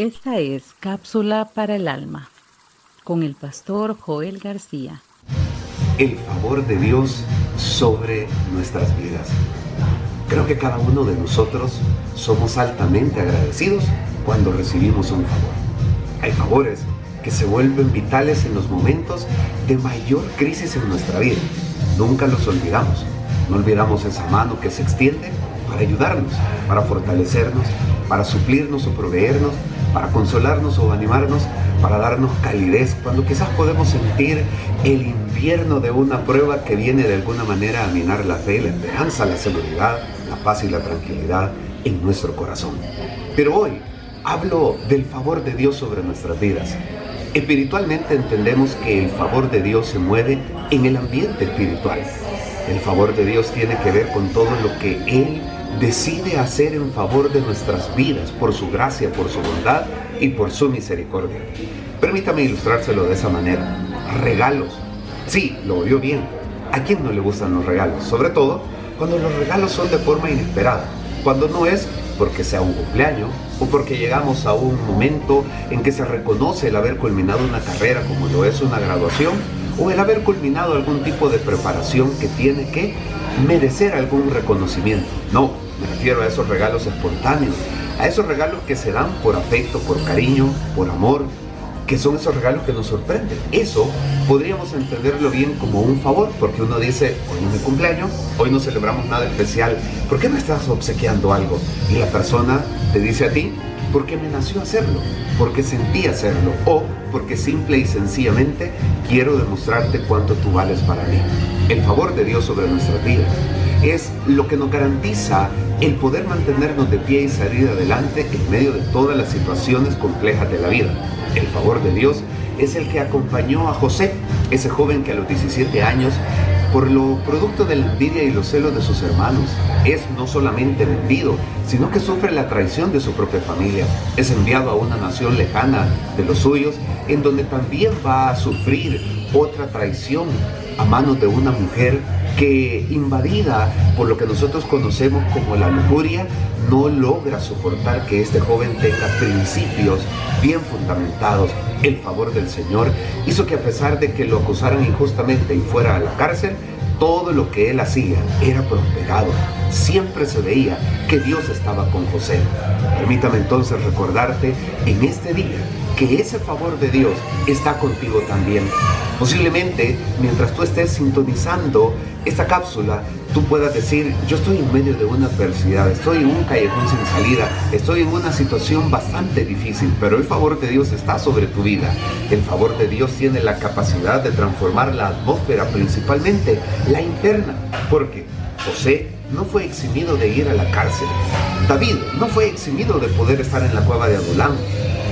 Esta es Cápsula para el Alma con el pastor Joel García. El favor de Dios sobre nuestras vidas. Creo que cada uno de nosotros somos altamente agradecidos cuando recibimos un favor. Hay favores que se vuelven vitales en los momentos de mayor crisis en nuestra vida. Nunca los olvidamos. No olvidamos esa mano que se extiende para ayudarnos, para fortalecernos, para suplirnos o proveernos, para consolarnos o animarnos, para darnos calidez, cuando quizás podemos sentir el invierno de una prueba que viene de alguna manera a minar la fe, la esperanza, la seguridad, la paz y la tranquilidad en nuestro corazón. Pero hoy hablo del favor de Dios sobre nuestras vidas. Espiritualmente entendemos que el favor de Dios se mueve en el ambiente espiritual. El favor de Dios tiene que ver con todo lo que Él decide hacer en favor de nuestras vidas por su gracia, por su bondad y por su misericordia. Permítame ilustrárselo de esa manera. Regalos. Sí, lo oyó bien. ¿A quién no le gustan los regalos? Sobre todo cuando los regalos son de forma inesperada. Cuando no es porque sea un cumpleaños o porque llegamos a un momento en que se reconoce el haber culminado una carrera como lo es una graduación o el haber culminado algún tipo de preparación que tiene que merecer algún reconocimiento. No, me refiero a esos regalos espontáneos, a esos regalos que se dan por afecto, por cariño, por amor, que son esos regalos que nos sorprenden. Eso podríamos entenderlo bien como un favor, porque uno dice, hoy es mi cumpleaños, hoy no celebramos nada especial, ¿por qué me estás obsequiando algo? Y la persona te dice a ti, porque me nació hacerlo, porque sentí hacerlo o porque simple y sencillamente quiero demostrarte cuánto tú vales para mí. El favor de Dios sobre nuestras vidas es lo que nos garantiza el poder mantenernos de pie y salir adelante en medio de todas las situaciones complejas de la vida. El favor de Dios es el que acompañó a José, ese joven que a los 17 años por lo producto de la envidia y los celos de sus hermanos. Es no solamente vendido, sino que sufre la traición de su propia familia. Es enviado a una nación lejana de los suyos, en donde también va a sufrir otra traición a manos de una mujer que invadida por lo que nosotros conocemos como la lujuria, no logra soportar que este joven tenga principios bien fundamentados. El favor del Señor hizo que a pesar de que lo acusaran injustamente y fuera a la cárcel, todo lo que él hacía era prosperado. Siempre se veía que Dios estaba con José. Permítame entonces recordarte en este día que ese favor de Dios está contigo también. Posiblemente mientras tú estés sintonizando esta cápsula, tú puedas decir, yo estoy en medio de una adversidad, estoy en un callejón sin salida, estoy en una situación bastante difícil, pero el favor de Dios está sobre tu vida. El favor de Dios tiene la capacidad de transformar la atmósfera, principalmente la interna, porque José no fue eximido de ir a la cárcel. David no fue eximido de poder estar en la cueva de Adulán.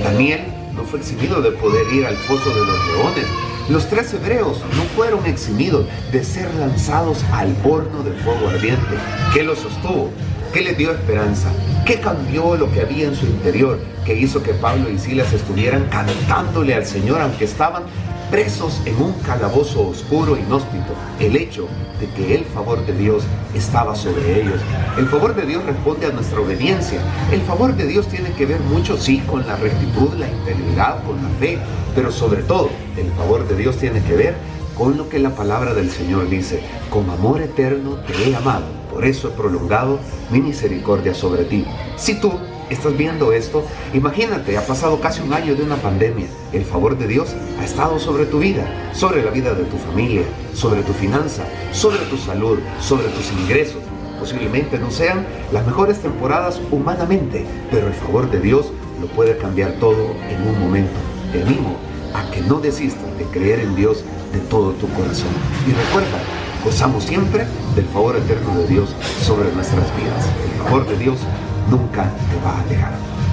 Daniel no fue eximido de poder ir al foso de los leones. Los tres hebreos no fueron eximidos de ser lanzados al horno de fuego ardiente. ¿Qué los sostuvo? ¿Qué les dio esperanza? ¿Qué cambió lo que había en su interior? Que hizo que Pablo y Silas estuvieran cantándole al Señor aunque estaban presos en un calabozo oscuro e inhóspito, el hecho de que el favor de Dios estaba sobre ellos. El favor de Dios responde a nuestra obediencia. El favor de Dios tiene que ver mucho, sí, con la rectitud, la integridad, con la fe, pero sobre todo, el favor de Dios tiene que ver con lo que la palabra del Señor dice. Con amor eterno te he amado, por eso he prolongado mi misericordia sobre ti. Si tú estás viendo esto, imagínate, ha pasado casi un año de una pandemia. El favor de Dios ha estado sobre tu vida, sobre la vida de tu familia, sobre tu finanza, sobre tu salud, sobre tus ingresos. Posiblemente no sean las mejores temporadas humanamente, pero el favor de Dios lo puede cambiar todo en un momento. Te animo a que no desistas de creer en Dios de todo tu corazón. Y recuerda, gozamos siempre del favor eterno de Dios sobre nuestras vidas. El favor de Dios nunca te va a dejar.